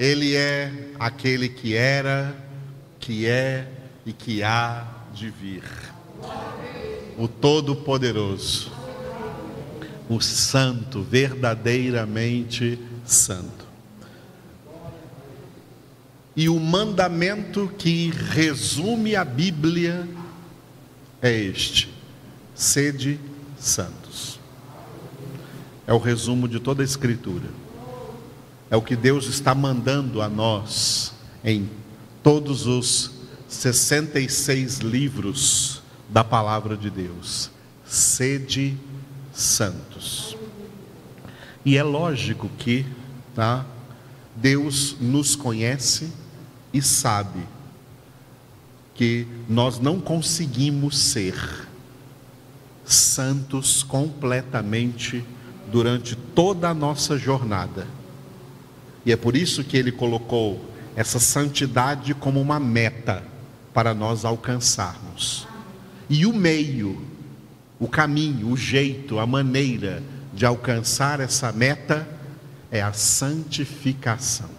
Ele é aquele que era, que é e que há de vir. O Todo-Poderoso, o Santo, verdadeiramente Santo. E o mandamento que resume a Bíblia é este: sede santos. É o resumo de toda a Escritura. É o que Deus está mandando a nós em todos os 66 livros da palavra de Deus. Sede santos. E é lógico que, tá? Deus nos conhece e sabe que nós não conseguimos ser santos completamente durante toda a nossa jornada e é por isso que ele colocou essa santidade como uma meta para nós alcançarmos. E o meio, o caminho, o jeito, a maneira de alcançar essa meta é a santificação,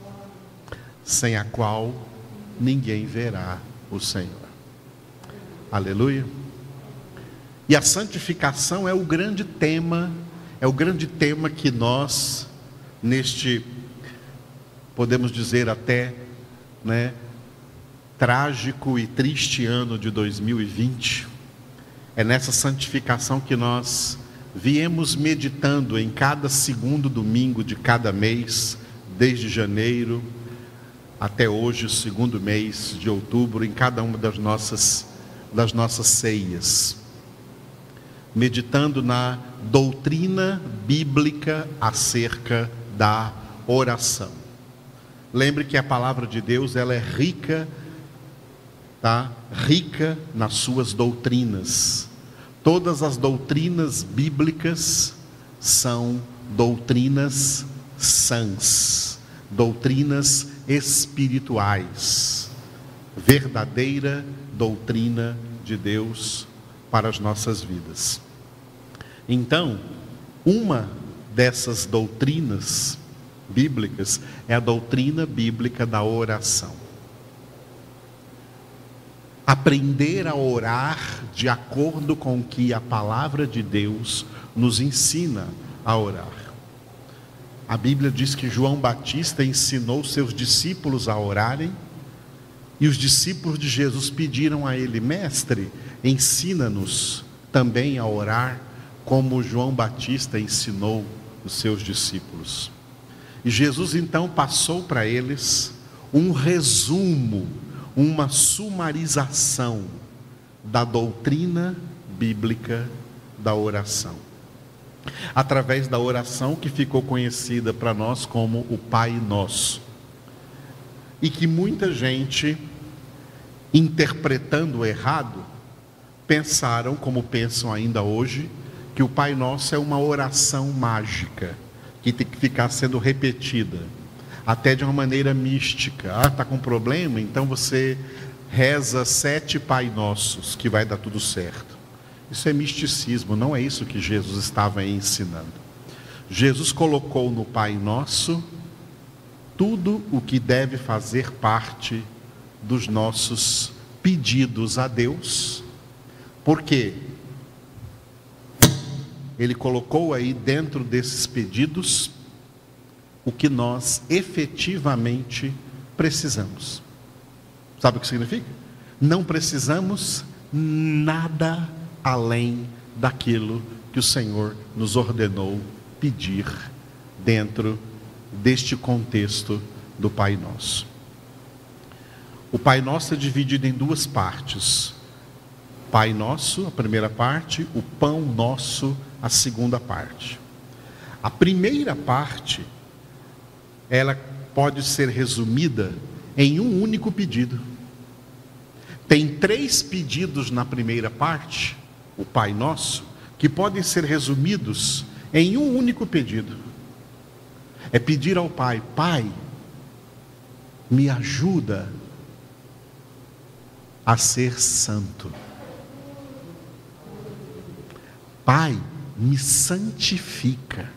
sem a qual ninguém verá o Senhor. Aleluia. E a santificação é o grande tema, é o grande tema que nós, neste podemos dizer até, né, trágico e triste ano de 2020, é nessa santificação que nós viemos meditando em cada segundo domingo de cada mês, desde janeiro até hoje, segundo mês de outubro, em cada uma das nossas, das nossas ceias. Meditando na doutrina bíblica acerca da oração. Lembre que a palavra de Deus ela é rica, tá? Rica nas suas doutrinas. Todas as doutrinas bíblicas são doutrinas sãs, doutrinas espirituais, verdadeira doutrina de Deus para as nossas vidas. Então, uma dessas doutrinas bíblicas é a doutrina bíblica da oração. Aprender a orar de acordo com o que a palavra de Deus nos ensina a orar. A Bíblia diz que João Batista ensinou seus discípulos a orarem, e os discípulos de Jesus pediram a ele: Mestre, ensina-nos também a orar, como João Batista ensinou os seus discípulos. E Jesus então passou para eles um resumo, uma sumarização da doutrina bíblica da oração. Através da oração que ficou conhecida para nós como o Pai Nosso. E que muita gente, interpretando errado, pensaram, como pensam ainda hoje, que o Pai Nosso é uma oração mágica que tem que ficar sendo repetida, até de uma maneira mística. Ah, está com problema? Então você reza sete Pai Nossos, que vai dar tudo certo. Isso é misticismo, não é isso que Jesus estava ensinando. Jesus colocou no Pai Nosso tudo o que deve fazer parte dos nossos pedidos a Deus, porque ele colocou aí dentro desses pedidos o que nós efetivamente precisamos. Sabe o que significa? Não precisamos nada além daquilo que o Senhor nos ordenou pedir dentro deste contexto do Pai Nosso. O Pai Nosso é dividido em duas partes. Pai Nosso, a primeira parte, o Pão Nosso, a segunda parte. A primeira parte, ela pode ser resumida em um único pedido. Tem três pedidos na primeira parte, o Pai Nosso, que podem ser resumidos em um único pedido. É pedir ao Pai: Pai, me ajuda a ser santo. Pai, me santifica.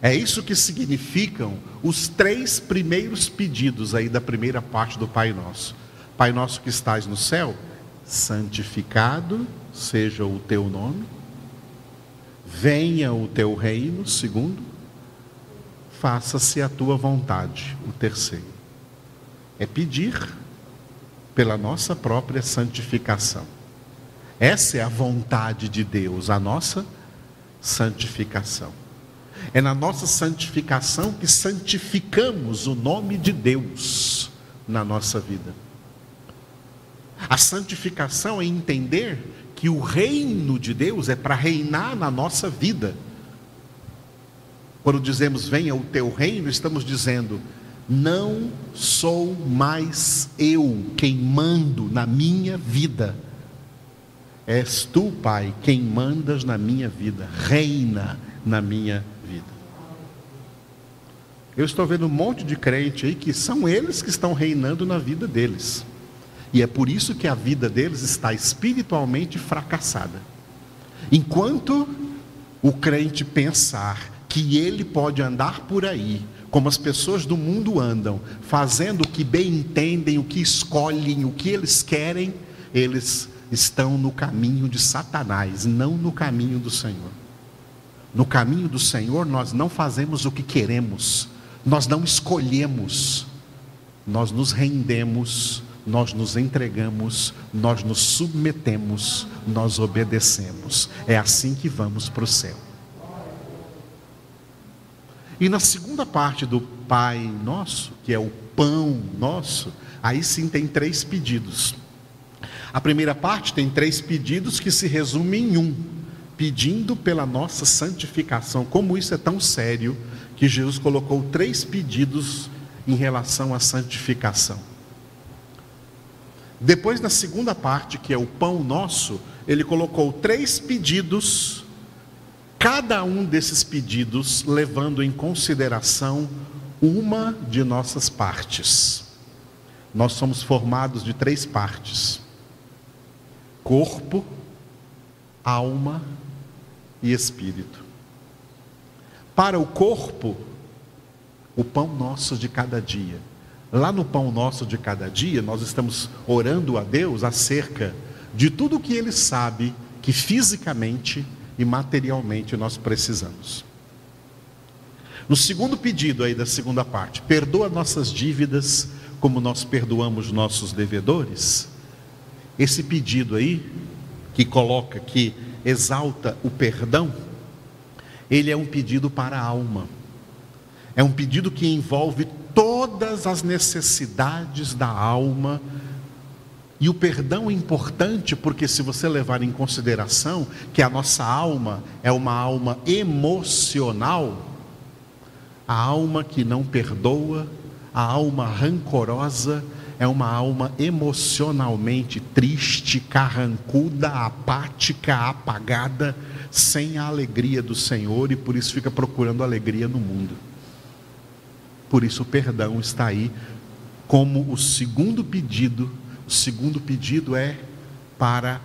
É isso que significam os três primeiros pedidos aí da primeira parte do Pai Nosso. Pai Nosso que estás no céu, santificado seja o teu nome, venha o teu reino, segundo, faça-se a tua vontade, o terceiro. É pedir pela nossa própria santificação. Essa é a vontade de Deus, a nossa santificação. É na nossa santificação que santificamos o nome de Deus na nossa vida. A santificação é entender que o reino de Deus é para reinar na nossa vida. Quando dizemos venha o teu reino, estamos dizendo não sou mais eu quem mando na minha vida. És tu, Pai, quem mandas na minha vida, reina na minha vida. Eu estou vendo um monte de crente aí que são eles que estão reinando na vida deles. E é por isso que a vida deles está espiritualmente fracassada. Enquanto o crente pensar que ele pode andar por aí, como as pessoas do mundo andam, fazendo o que bem entendem, o que escolhem, o que eles querem, eles estão no caminho de Satanás, não no caminho do Senhor. No caminho do Senhor, nós não fazemos o que queremos, nós não escolhemos, nós nos rendemos nós nos entregamos, nós nos submetemos, nós obedecemos. É assim que vamos para o céu. E na segunda parte do Pai Nosso, que é o pão nosso, aí sim tem três pedidos. A primeira parte tem três pedidos que se resumem em um: pedindo pela nossa santificação. Como isso é tão sério que Jesus colocou três pedidos em relação à santificação. Depois, na segunda parte, que é o pão nosso, ele colocou três pedidos, cada um desses pedidos levando em consideração uma de nossas partes. Nós somos formados de três partes: corpo, alma e espírito. Para o corpo, o pão nosso de cada dia Lá no pão nosso de cada dia, nós estamos orando a Deus acerca de tudo o que Ele sabe que fisicamente e materialmente nós precisamos. No segundo pedido aí da segunda parte, perdoa nossas dívidas como nós perdoamos nossos devedores. Esse pedido aí, que coloca, que exalta o perdão, ele é um pedido para a alma. É um pedido que envolve todas as necessidades da alma. E o perdão é importante porque, se você levar em consideração que a nossa alma é uma alma emocional, a alma que não perdoa, a alma rancorosa, é uma alma emocionalmente triste, carrancuda, apática, apagada, sem a alegria do Senhor e por isso fica procurando alegria no mundo. Por isso o perdão está aí como o segundo pedido. O segundo pedido é para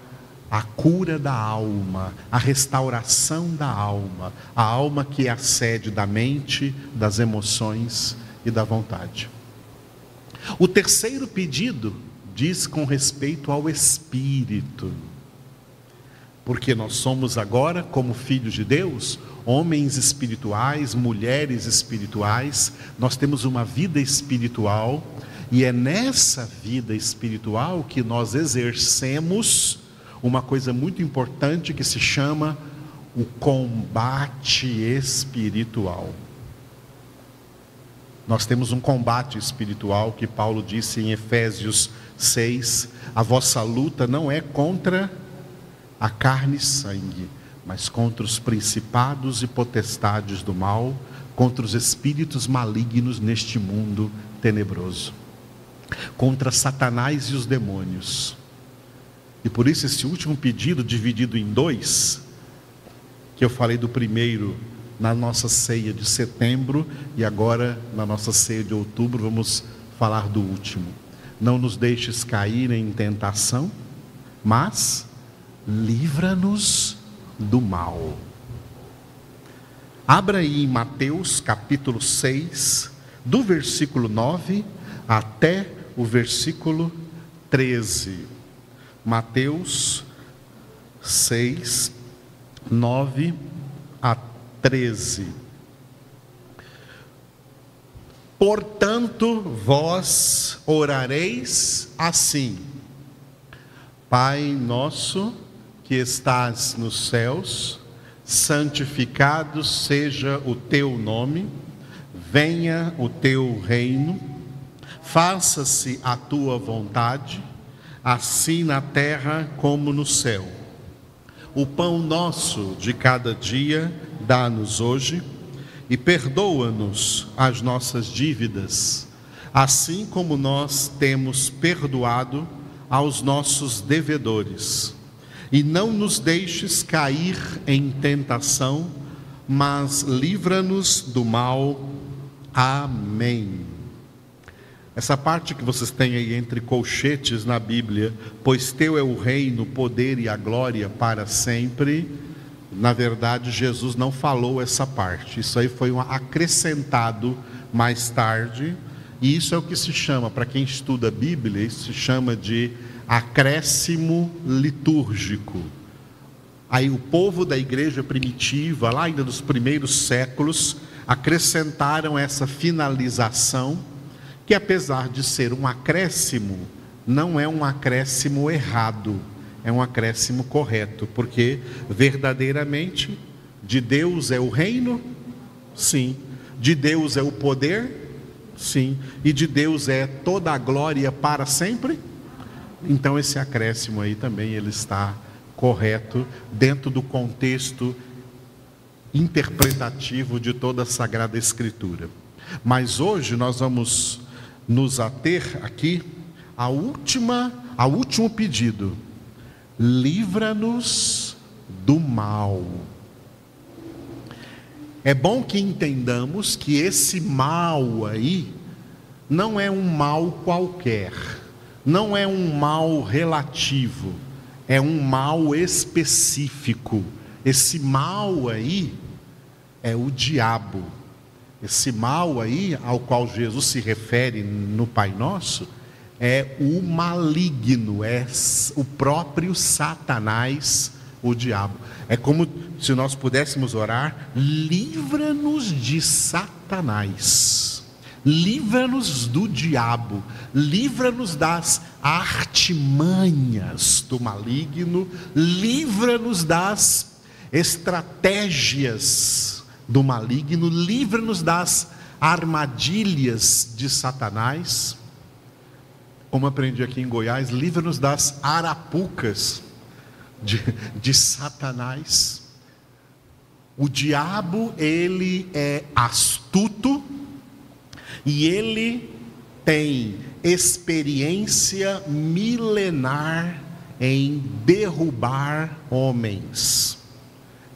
a cura da alma, a restauração da alma, a alma que é a sede da mente, das emoções e da vontade. O terceiro pedido diz com respeito ao espírito. Porque nós somos agora, como filhos de Deus, homens espirituais, mulheres espirituais, nós temos uma vida espiritual, e é nessa vida espiritual que nós exercemos uma coisa muito importante que se chama o combate espiritual. Nós temos um combate espiritual que Paulo disse em Efésios 6: a vossa luta não é contra a carne e sangue, mas contra os principados e potestades do mal, contra os espíritos malignos neste mundo tenebroso, contra Satanás e os demônios. E por isso, esse último pedido, dividido em dois, que eu falei do primeiro na nossa ceia de setembro, e agora na nossa ceia de outubro, vamos falar do último. Não nos deixes cair em tentação, mas livra-nos do mal. Abra aí em Mateus capítulo 6, do versículo 9 até o versículo 13. Mateus 6, 9 a 13. Portanto, vós orareis assim: Pai nosso que estás nos céus, santificado seja o teu nome, venha o teu reino, faça-se a tua vontade, assim na terra como no céu. O pão nosso de cada dia dá-nos hoje e perdoa-nos as nossas dívidas, assim como nós temos perdoado aos nossos devedores e não nos deixes cair em tentação, mas livra-nos do mal. Amém. Essa parte que vocês têm aí entre colchetes na Bíblia, pois teu é o reino, o poder e a glória para sempre. Na verdade, Jesus não falou essa parte. Isso aí foi um acrescentado mais tarde. E isso é o que se chama, para quem estuda a Bíblia, isso se chama de acréscimo litúrgico. Aí o povo da igreja primitiva, lá ainda dos primeiros séculos, acrescentaram essa finalização, que apesar de ser um acréscimo, não é um acréscimo errado, é um acréscimo correto, porque verdadeiramente de Deus é o reino? Sim. De Deus é o poder? Sim. E de Deus é toda a glória para sempre? Então esse acréscimo aí também ele está correto dentro do contexto interpretativo de toda a Sagrada Escritura. Mas hoje nós vamos nos ater aqui à última, ao último pedido. Livra-nos do mal. É bom que entendamos que esse mal aí não é um mal qualquer não é um mal relativo, é um mal específico. Esse mal aí é o diabo. Esse mal aí ao qual Jesus se refere no Pai Nosso é o maligno, é o próprio Satanás, o diabo. É como se nós pudéssemos orar: livra-nos de Satanás livra-nos do diabo, livra-nos das artimanhas do maligno, livra-nos das estratégias do maligno, livra-nos das armadilhas de Satanás. Como aprendi aqui em Goiás, livra-nos das arapucas de, de Satanás. O diabo, ele é astuto, e ele tem experiência milenar em derrubar homens,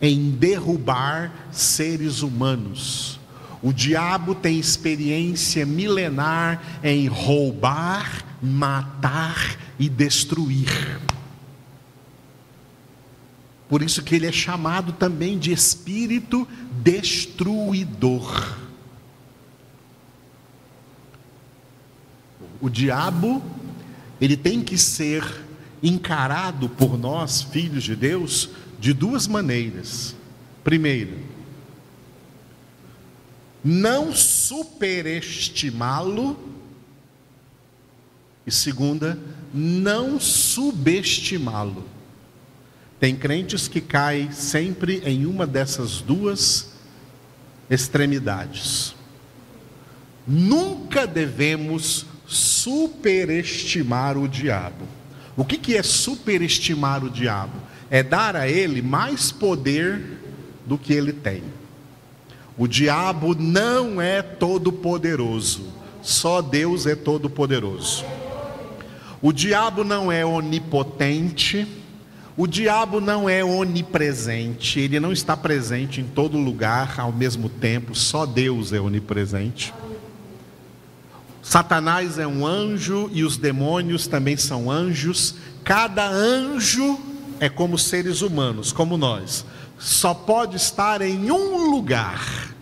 em derrubar seres humanos. O diabo tem experiência milenar em roubar, matar e destruir. Por isso que ele é chamado também de espírito destruidor. O diabo, ele tem que ser encarado por nós, filhos de Deus, de duas maneiras. Primeiro, não superestimá-lo. E segunda, não subestimá-lo. Tem crentes que caem sempre em uma dessas duas extremidades. Nunca devemos superestimar o diabo. O que, que é superestimar o diabo? É dar a ele mais poder do que ele tem. O diabo não é todo-poderoso, só Deus é todo-poderoso. O diabo não é onipotente, o diabo não é onipresente, ele não está presente em todo lugar ao mesmo tempo, só Deus é onipresente. Satanás é um anjo e os demônios também são anjos. Cada anjo é como seres humanos, como nós. só pode estar em um lugar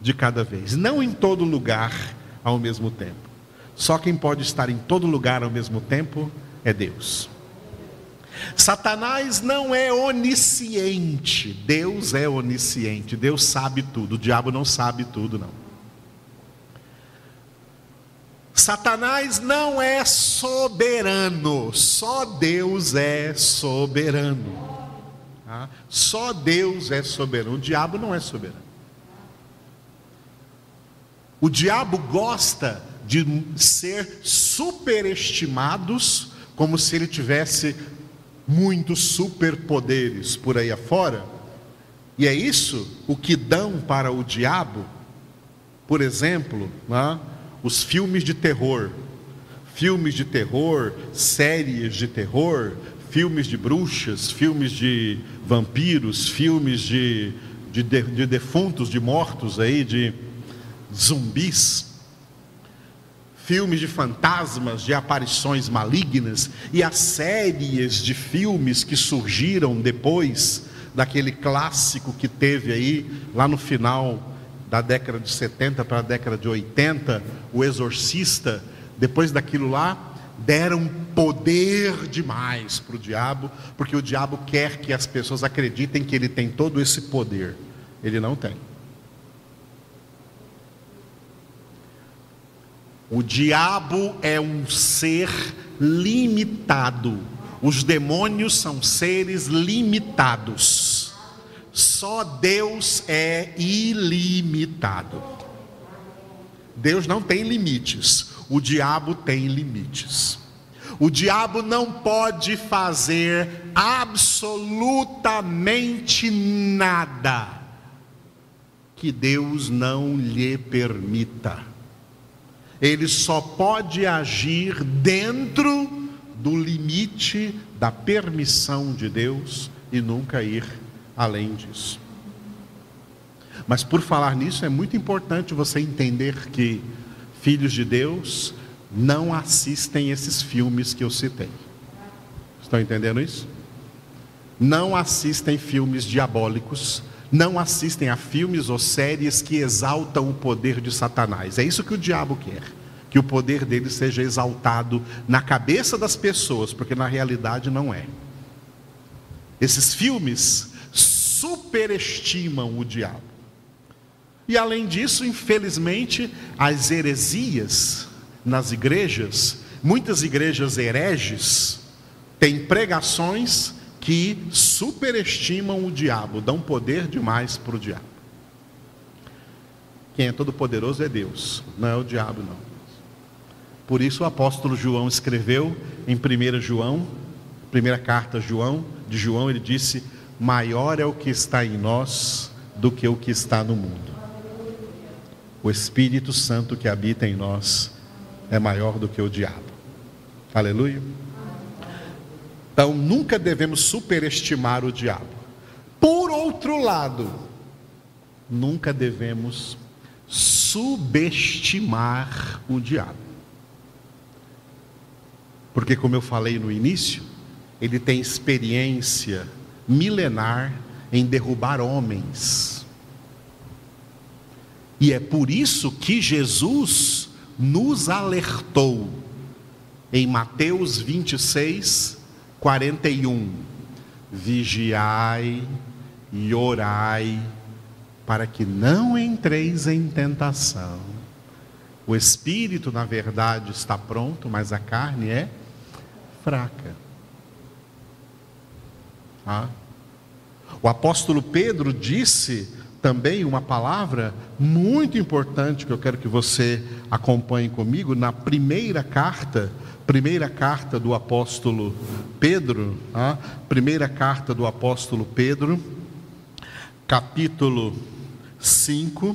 de cada vez, não em todo lugar ao mesmo tempo. Só quem pode estar em todo lugar ao mesmo tempo é Deus. Satanás não é onisciente, Deus é onisciente, Deus sabe tudo, o diabo não sabe tudo, não. Satanás não é soberano, só Deus é soberano. Tá? Só Deus é soberano, o diabo não é soberano. O diabo gosta de ser superestimados, como se ele tivesse muitos superpoderes por aí afora. E é isso o que dão para o diabo, por exemplo, né, os filmes de terror. Filmes de terror, séries de terror, filmes de bruxas, filmes de vampiros, filmes de, de, de defuntos, de mortos aí, de zumbis, filmes de fantasmas, de aparições malignas e as séries de filmes que surgiram depois daquele clássico que teve aí lá no final da década de 70 para a década de 80, O Exorcista, depois daquilo lá, deram poder demais para o diabo, porque o diabo quer que as pessoas acreditem que ele tem todo esse poder. Ele não tem. O diabo é um ser limitado. Os demônios são seres limitados. Só Deus é ilimitado. Deus não tem limites. O diabo tem limites. O diabo não pode fazer absolutamente nada que Deus não lhe permita. Ele só pode agir dentro do limite da permissão de Deus e nunca ir além disso. Mas por falar nisso, é muito importante você entender que filhos de Deus não assistem esses filmes que eu citei. Estão entendendo isso? Não assistem filmes diabólicos, não assistem a filmes ou séries que exaltam o poder de Satanás. É isso que o diabo quer. Que o poder dele seja exaltado na cabeça das pessoas, porque na realidade não é. Esses filmes superestimam o diabo. E além disso, infelizmente, as heresias nas igrejas, muitas igrejas hereges, têm pregações que superestimam o diabo, dão poder demais para o diabo. Quem é todo poderoso é Deus, não é o diabo não. Por isso o apóstolo João escreveu em 1 João, primeira carta João, de João, ele disse: "Maior é o que está em nós do que o que está no mundo". O Espírito Santo que habita em nós é maior do que o diabo. Aleluia. Então nunca devemos superestimar o diabo. Por outro lado, nunca devemos subestimar o diabo. Porque, como eu falei no início, ele tem experiência milenar em derrubar homens. E é por isso que Jesus nos alertou em Mateus 26, 41. Vigiai e orai para que não entreis em tentação. O espírito, na verdade, está pronto, mas a carne é fraca. Ah. O apóstolo Pedro disse também uma palavra muito importante que eu quero que você acompanhe comigo na primeira carta Primeira carta do apóstolo Pedro, a primeira carta do apóstolo Pedro, capítulo 5.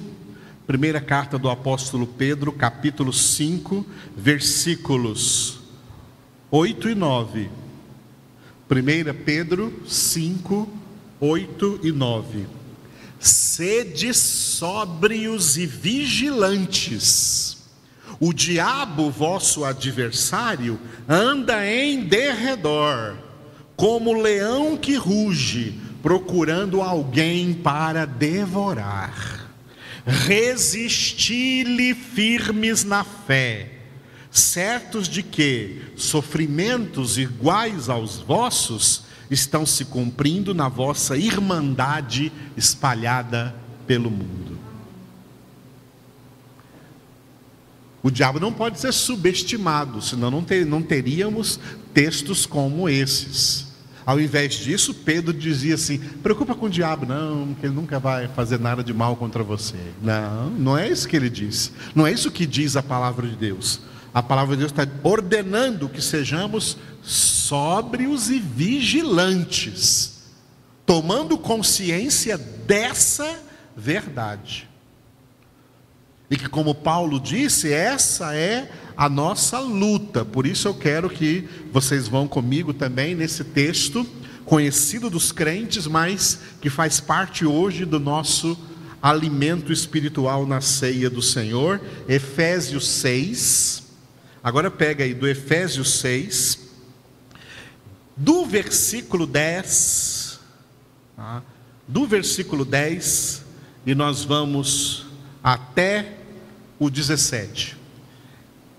Primeira carta do apóstolo Pedro, capítulo 5, versículos 8 e 9. 1 Pedro 5, 8 e 9. Sede sóbrios e vigilantes o diabo, vosso adversário, anda em derredor, como leão que ruge, procurando alguém para devorar. Resisti-lhe firmes na fé, certos de que sofrimentos iguais aos vossos estão se cumprindo na vossa irmandade espalhada pelo mundo. O diabo não pode ser subestimado, senão não, ter, não teríamos textos como esses. Ao invés disso, Pedro dizia assim: preocupa com o diabo, não, que ele nunca vai fazer nada de mal contra você. Não, não é isso que ele diz. Não é isso que diz a palavra de Deus. A palavra de Deus está ordenando que sejamos sóbrios e vigilantes, tomando consciência dessa verdade. E que, como Paulo disse, essa é a nossa luta. Por isso eu quero que vocês vão comigo também nesse texto, conhecido dos crentes, mas que faz parte hoje do nosso alimento espiritual na ceia do Senhor, Efésios 6. Agora pega aí do Efésios 6, do versículo 10, tá? do versículo 10, e nós vamos até o 17.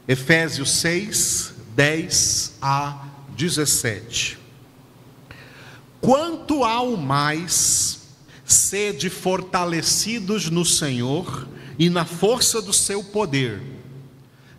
Efésios 6, 10 a 17. Quanto ao mais, sede fortalecidos no Senhor e na força do seu poder,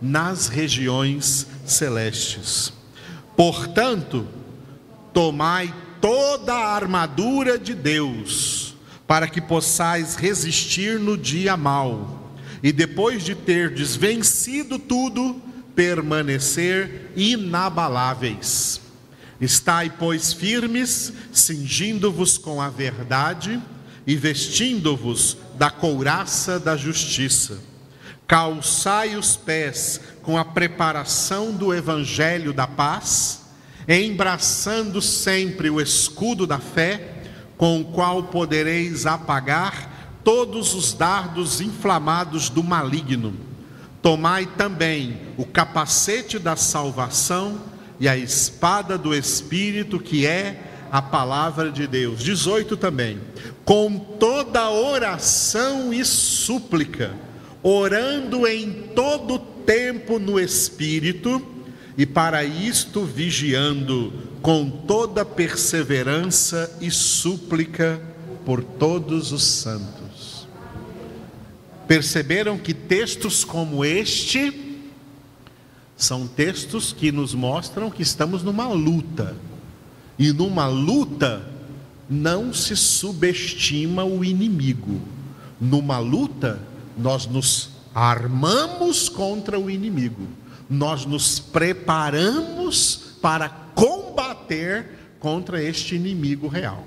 nas regiões celestes. Portanto, tomai toda a armadura de Deus, para que possais resistir no dia mau e depois de ter desvencido tudo, permanecer inabaláveis. Estai, pois, firmes, cingindo-vos com a verdade e vestindo-vos da couraça da justiça. Calçai os pés com a preparação do evangelho da paz, embraçando sempre o escudo da fé, com o qual podereis apagar todos os dardos inflamados do maligno. Tomai também o capacete da salvação e a espada do Espírito, que é a palavra de Deus. 18 também. Com toda oração e súplica, orando em todo tempo no Espírito, e para isto vigiando com toda perseverança e súplica por todos os santos. Perceberam que textos como este são textos que nos mostram que estamos numa luta. E numa luta não se subestima o inimigo. Numa luta nós nos armamos contra o inimigo. Nós nos preparamos para combater contra este inimigo real.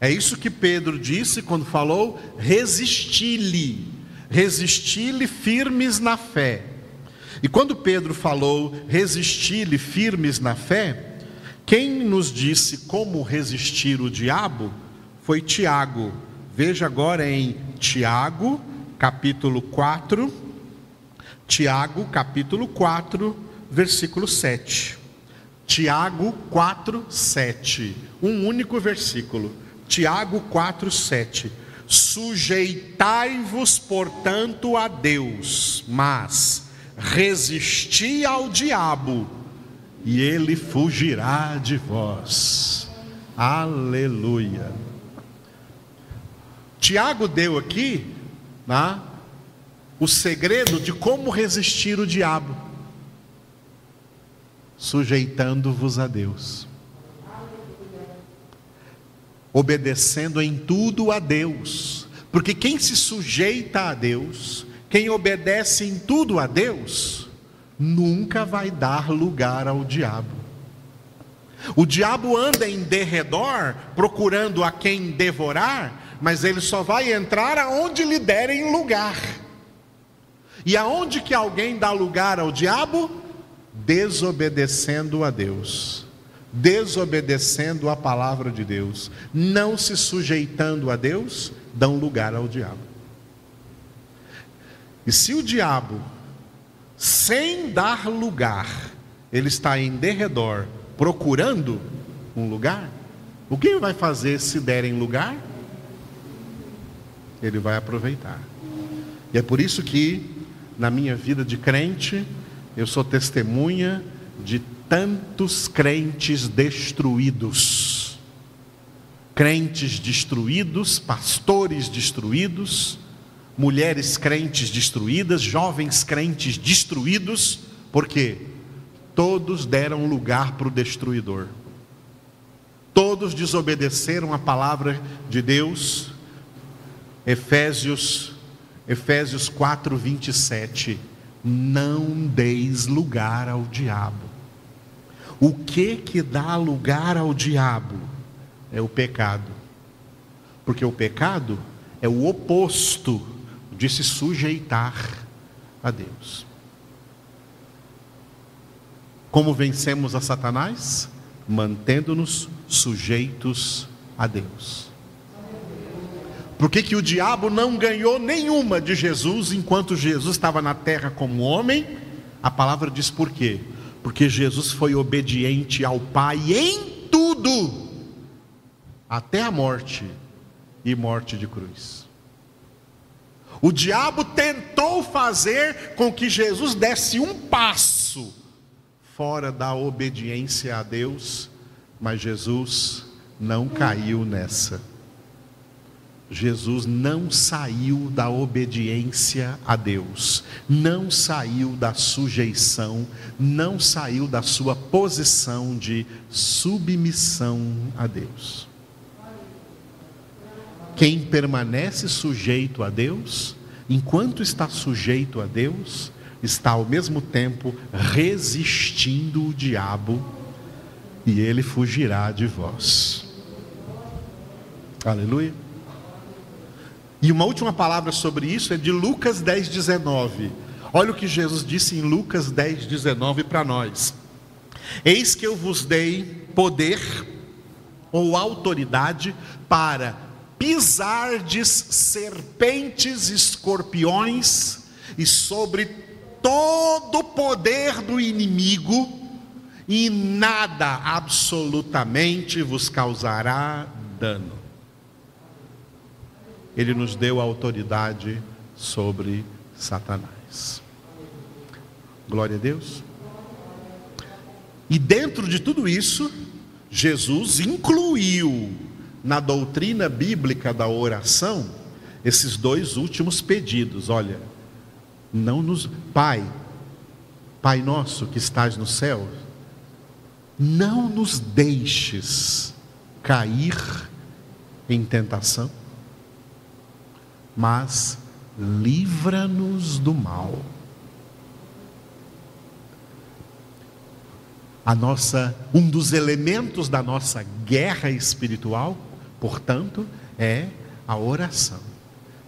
É isso que Pedro disse quando falou: resisti-lhe, resisti-lhe firmes na fé. E quando Pedro falou resisti-lhe firmes na fé, quem nos disse como resistir o diabo foi Tiago. Veja agora em Tiago, capítulo 4, Tiago, capítulo 4, versículo 7. Tiago 4, 7. Um único versículo. Tiago 4:7. Sujeitai-vos, portanto, a Deus, mas resisti ao diabo, e ele fugirá de vós. Aleluia. Tiago deu aqui né, o segredo de como resistir o diabo, sujeitando-vos a Deus obedecendo em tudo a Deus. Porque quem se sujeita a Deus, quem obedece em tudo a Deus, nunca vai dar lugar ao diabo. O diabo anda em derredor procurando a quem devorar, mas ele só vai entrar aonde lhe derem lugar. E aonde que alguém dá lugar ao diabo? Desobedecendo a Deus, desobedecendo a palavra de Deus, não se sujeitando a Deus, dão lugar ao diabo. E se o diabo, sem dar lugar, ele está em derredor, procurando um lugar, o que ele vai fazer se derem lugar? Ele vai aproveitar. E é por isso que, na minha vida de crente, eu sou testemunha de tantos crentes destruídos. Crentes destruídos, pastores destruídos, mulheres crentes destruídas, jovens crentes destruídos, porque todos deram lugar para o destruidor. Todos desobedeceram a palavra de Deus. Efésios Efésios 4, 27. Não deis lugar ao diabo. O que que dá lugar ao diabo? É o pecado. Porque o pecado é o oposto de se sujeitar a Deus. Como vencemos a Satanás? Mantendo-nos sujeitos a Deus. Por que, que o diabo não ganhou nenhuma de Jesus enquanto Jesus estava na terra como homem? A palavra diz por quê? Porque Jesus foi obediente ao Pai em tudo, até a morte e morte de cruz. O diabo tentou fazer com que Jesus desse um passo fora da obediência a Deus, mas Jesus não caiu nessa. Jesus não saiu da obediência a Deus, não saiu da sujeição, não saiu da sua posição de submissão a Deus. Quem permanece sujeito a Deus, enquanto está sujeito a Deus, está ao mesmo tempo resistindo o diabo e ele fugirá de vós. Aleluia. E uma última palavra sobre isso é de Lucas 10, 19. Olha o que Jesus disse em Lucas 10, 19 para nós: Eis que eu vos dei poder ou autoridade para pisardes serpentes, escorpiões e sobre todo o poder do inimigo, e nada absolutamente vos causará dano. Ele nos deu autoridade sobre Satanás. Glória a Deus. E dentro de tudo isso, Jesus incluiu na doutrina bíblica da oração esses dois últimos pedidos. Olha, não nos. Pai, Pai nosso que estás no céu, não nos deixes cair em tentação, mas livra-nos do mal. A nossa, um dos elementos da nossa guerra espiritual portanto, é a oração.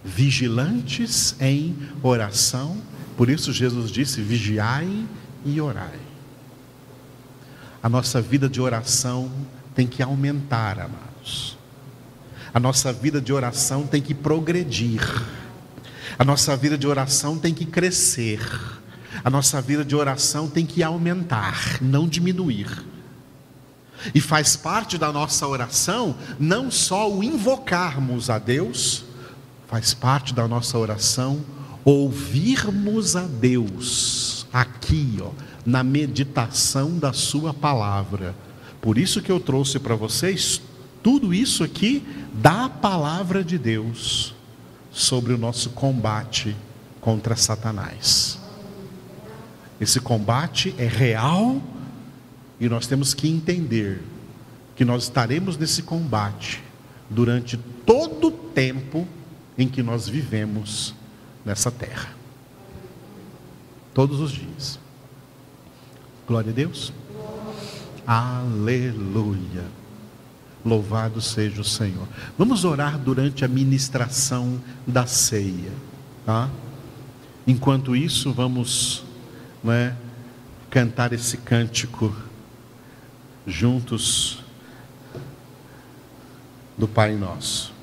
Vigilantes em oração, por isso Jesus disse: vigiai e orai. A nossa vida de oração tem que aumentar, amados. A nossa vida de oração tem que progredir. A nossa vida de oração tem que crescer. A nossa vida de oração tem que aumentar, não diminuir. E faz parte da nossa oração não só o invocarmos a Deus, faz parte da nossa oração ouvirmos a Deus aqui, ó, na meditação da Sua palavra. Por isso que eu trouxe para vocês tudo isso aqui da palavra de Deus sobre o nosso combate contra Satanás. Esse combate é real e nós temos que entender que nós estaremos nesse combate durante todo o tempo em que nós vivemos nessa terra. Todos os dias. Glória a Deus. Aleluia. Louvado seja o Senhor. Vamos orar durante a ministração da ceia, tá? Enquanto isso, vamos né, cantar esse cântico juntos do Pai Nosso.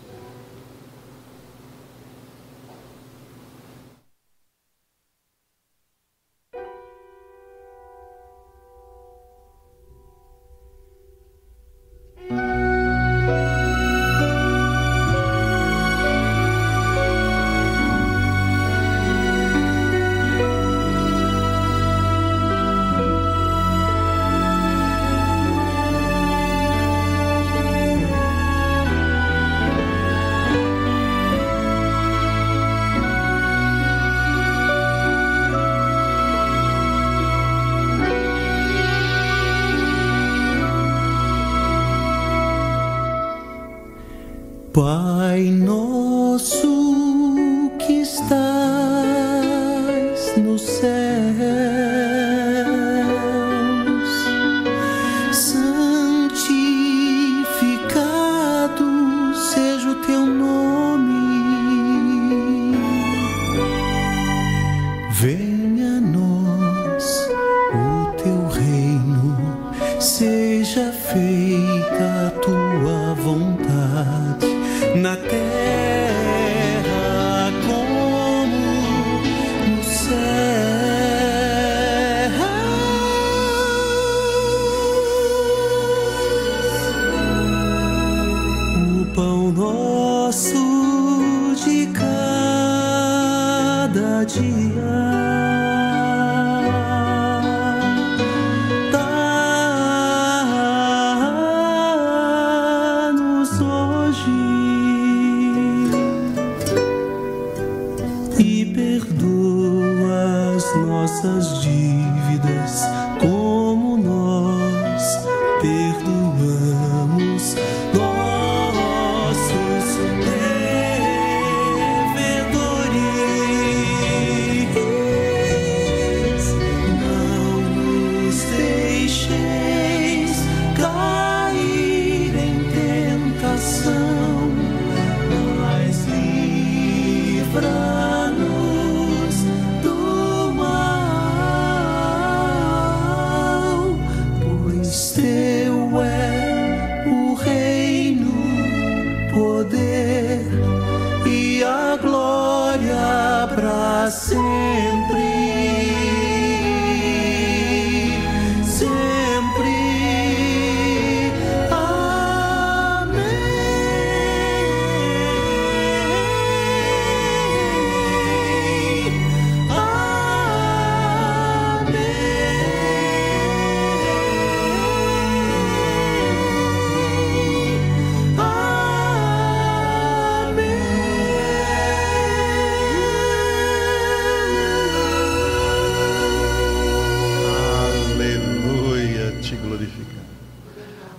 Pai nosso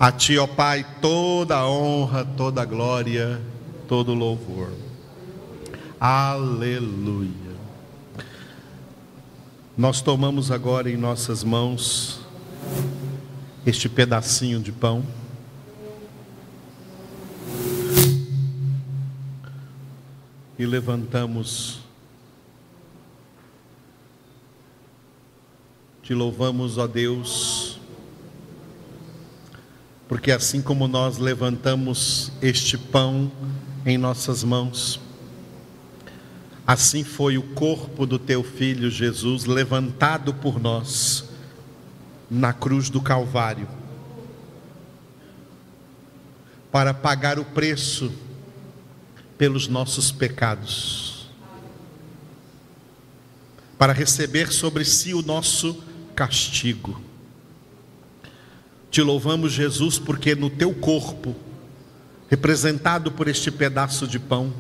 A ti, ó Pai, toda a honra, toda a glória, todo o louvor. Aleluia. Nós tomamos agora em nossas mãos este pedacinho de pão. E levantamos Te louvamos, ó Deus, porque assim como nós levantamos este pão em nossas mãos, assim foi o corpo do teu filho Jesus levantado por nós na cruz do Calvário, para pagar o preço pelos nossos pecados, para receber sobre si o nosso castigo. Te louvamos, Jesus, porque no teu corpo, representado por este pedaço de pão,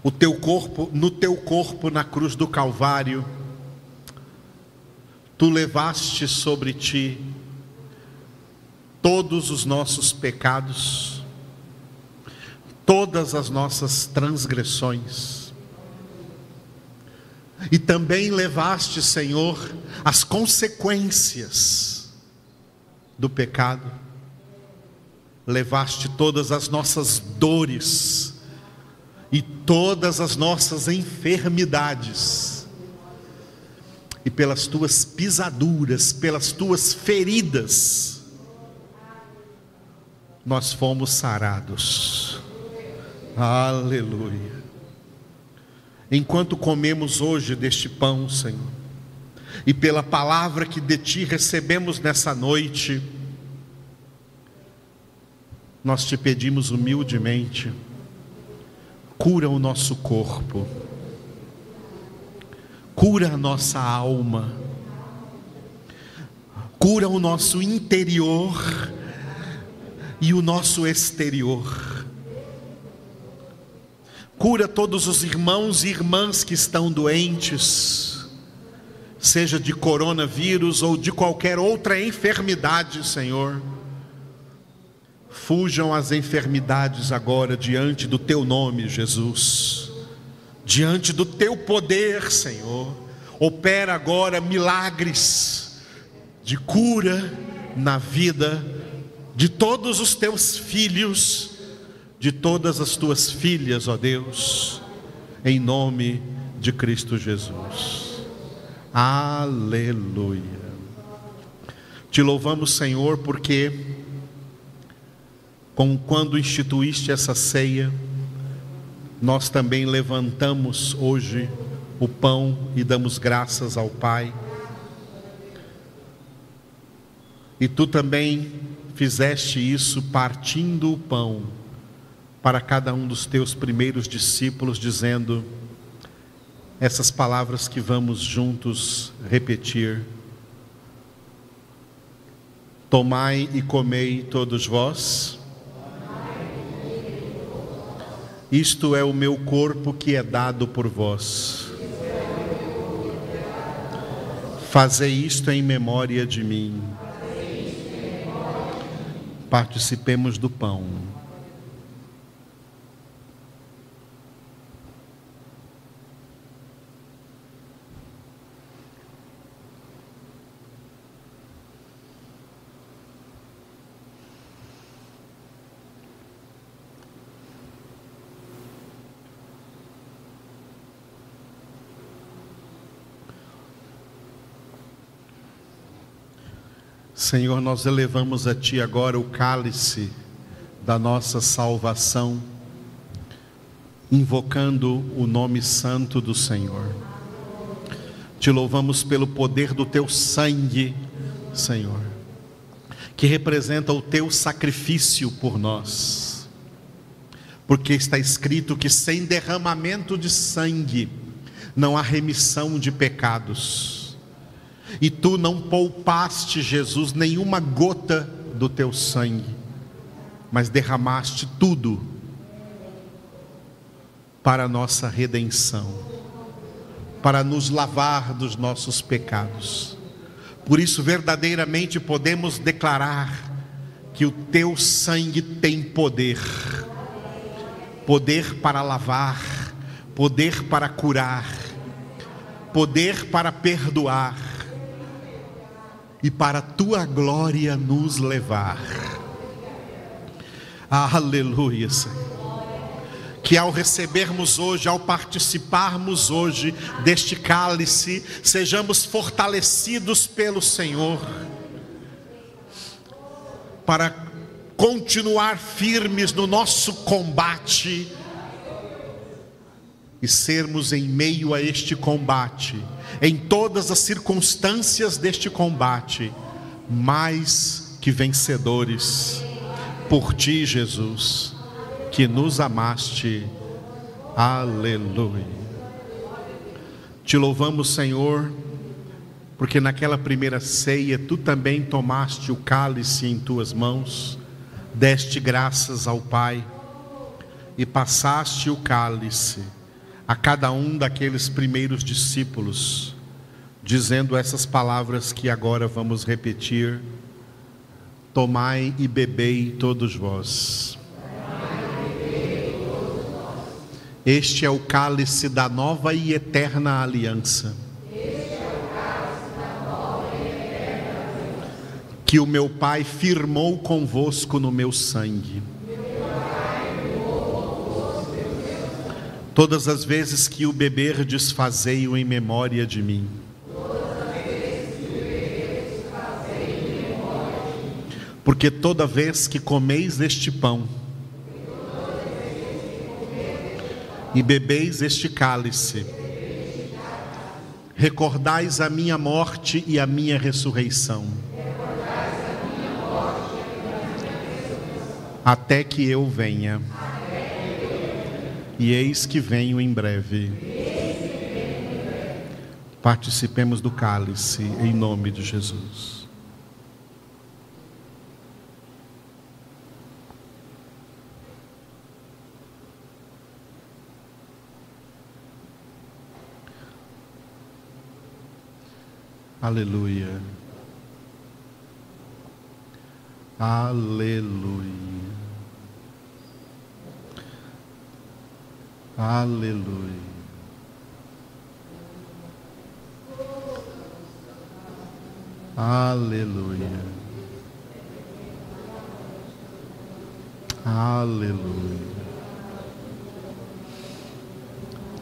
o teu corpo, no teu corpo na cruz do Calvário, tu levaste sobre ti todos os nossos pecados, todas as nossas transgressões, e também levaste, Senhor, as consequências do pecado. levaste todas as nossas dores e todas as nossas enfermidades, e pelas tuas pisaduras, pelas tuas feridas, nós fomos sarados. Aleluia. Enquanto comemos hoje deste pão, Senhor, e pela palavra que de ti recebemos nessa noite, nós te pedimos humildemente, cura o nosso corpo, cura a nossa alma, cura o nosso interior e o nosso exterior. Cura todos os irmãos e irmãs que estão doentes, seja de coronavírus ou de qualquer outra enfermidade, Senhor Fujam as enfermidades agora diante do teu nome, Jesus. Diante do teu poder, Senhor. Opera agora milagres de cura na vida de todos os teus filhos, de todas as tuas filhas, ó Deus, em nome de Cristo Jesus. Aleluia. Te louvamos, Senhor, porque como quando instituíste essa ceia, nós também levantamos hoje o pão e damos graças ao Pai. E tu também fizeste isso partindo o pão para cada um dos teus primeiros discípulos, dizendo essas palavras que vamos juntos repetir. Tomai e comei todos vós Isto é o meu corpo que é dado por vós. Fazei isto em memória de mim. Participemos do pão. Senhor, nós elevamos a Ti agora o cálice da nossa salvação, invocando o nome santo do Senhor. Te louvamos pelo poder do Teu sangue, Senhor, que representa o Teu sacrifício por nós. Porque está escrito que sem derramamento de sangue não há remissão de pecados e tu não poupaste, Jesus, nenhuma gota do teu sangue, mas derramaste tudo para a nossa redenção, para nos lavar dos nossos pecados. Por isso, verdadeiramente podemos declarar que o teu sangue tem poder poder para lavar, poder para curar, poder para perdoar e para a tua glória nos levar. Aleluia, Senhor. Que ao recebermos hoje, ao participarmos hoje deste cálice, sejamos fortalecidos pelo Senhor, para continuar firmes no nosso combate e sermos em meio a este combate em todas as circunstâncias deste combate, mais que vencedores, por ti, Jesus, que nos amaste. Aleluia. Te louvamos, Senhor, porque naquela primeira ceia tu também tomaste o cálice em tuas mãos, deste graças ao Pai e passaste o cálice a cada um daqueles primeiros discípulos, dizendo essas palavras que agora vamos repetir: Tomai e bebei todos vós. Este é o cálice da nova e eterna aliança. que o meu Pai firmou convosco no meu sangue. Todas as vezes que o beber, desfazei-o em memória de mim. Porque toda vez que comeis este pão e bebeis este cálice, recordais a minha morte e a minha ressurreição. Até que eu venha. E eis que venho em breve. Participemos do cálice em nome de Jesus. Aleluia. Aleluia. Aleluia. Aleluia. Aleluia.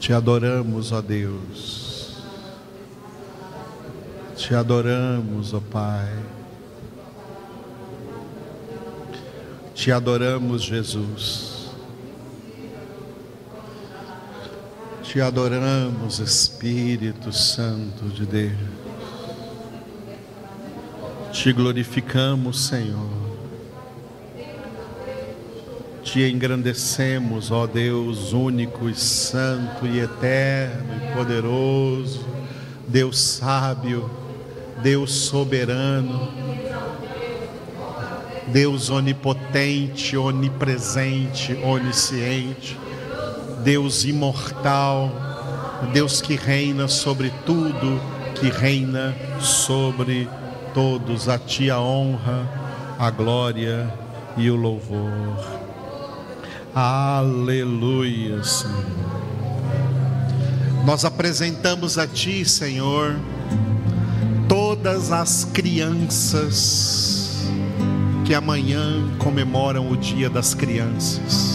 Te adoramos, ó Deus. Te adoramos, ó Pai. Te adoramos, Jesus. Te adoramos, Espírito Santo de Deus. Te glorificamos, Senhor. Te engrandecemos, ó Deus único e santo e eterno e poderoso, Deus sábio, Deus soberano, Deus onipotente, onipresente, onisciente, Deus imortal, Deus que reina sobre tudo, que reina sobre todos. A Ti a honra, a glória e o louvor. Aleluia, Senhor. Nós apresentamos a Ti, Senhor, todas as crianças que amanhã comemoram o Dia das Crianças.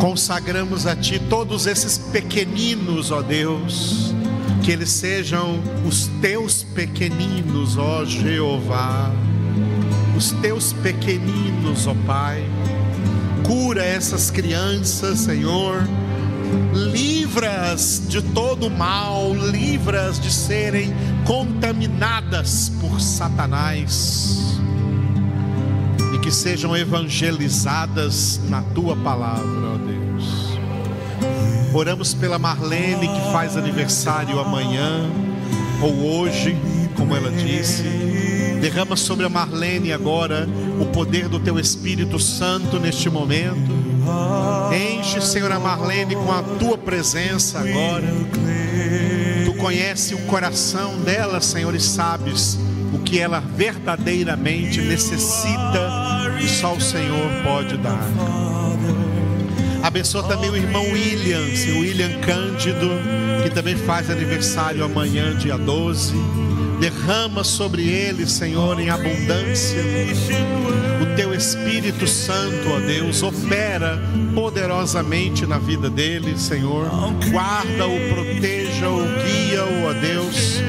Consagramos a Ti todos esses pequeninos, ó Deus, que eles sejam os Teus pequeninos, ó Jeová, os Teus pequeninos, ó Pai. Cura essas crianças, Senhor. Livra-as de todo mal, livra-as de serem contaminadas por Satanás e que sejam evangelizadas na tua palavra. Oramos pela Marlene que faz aniversário amanhã ou hoje, como ela disse. Derrama sobre a Marlene agora o poder do teu Espírito Santo neste momento. Enche, Senhor, a Marlene com a tua presença agora. Tu conhece o coração dela, Senhor, e sabes o que ela verdadeiramente necessita e só o Senhor pode dar. Abençoa também o irmão William, seu William Cândido, que também faz aniversário amanhã, dia 12. Derrama sobre ele, Senhor, em abundância. O teu Espírito Santo, ó Deus, opera poderosamente na vida dele, Senhor. Guarda-o, proteja-o, guia-o, ó Deus.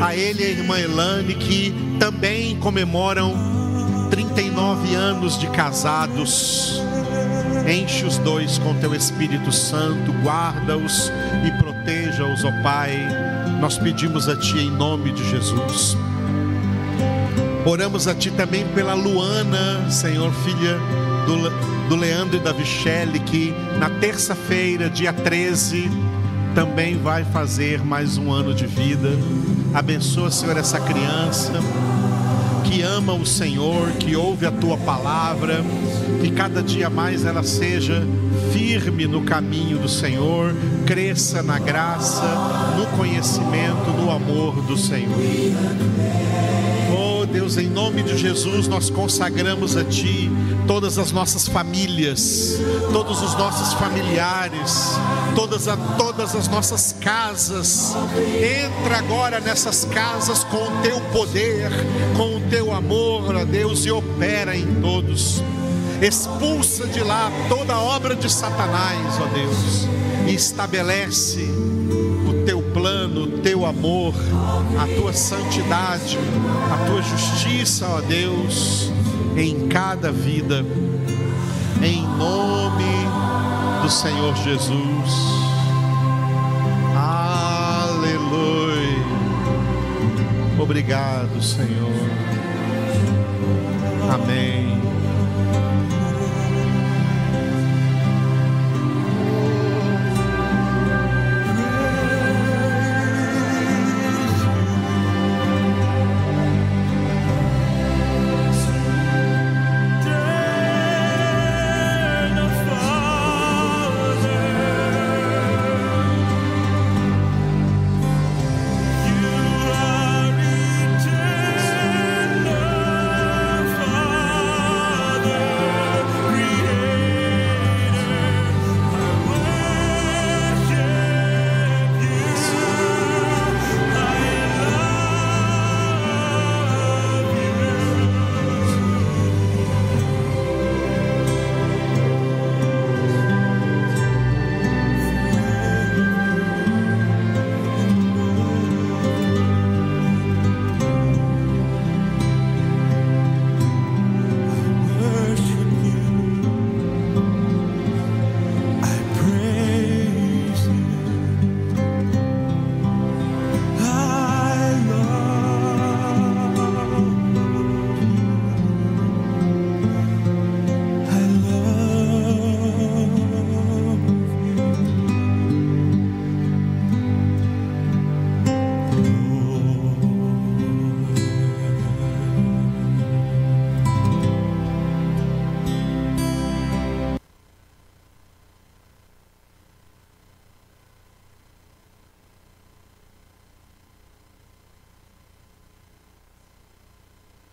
A ele e a irmã Elane, que também comemoram 39 anos de casados. Enche os dois com teu Espírito Santo, guarda-os e proteja-os, ó Pai. Nós pedimos a Ti em nome de Jesus. Oramos a Ti também pela Luana, Senhor, filha do, do Leandro e da Vichelle, que na terça-feira, dia 13, também vai fazer mais um ano de vida. Abençoa, Senhor, essa criança que ama o Senhor, que ouve a tua palavra, que cada dia mais ela seja firme no caminho do Senhor, cresça na graça, no conhecimento, no amor do Senhor. Oh Deus, em nome de Jesus, nós consagramos a Ti todas as nossas famílias, todos os nossos familiares, todas, a, todas as nossas casas. Entra agora nessas casas com o teu poder, com o teu amor, ó Deus, e opera em todos. Expulsa de lá toda obra de Satanás, ó Deus, e estabelece o teu plano, o teu amor, a tua santidade, a tua justiça, ó Deus, em cada vida, em nome do Senhor Jesus. Aleluia. Obrigado, Senhor. Amém.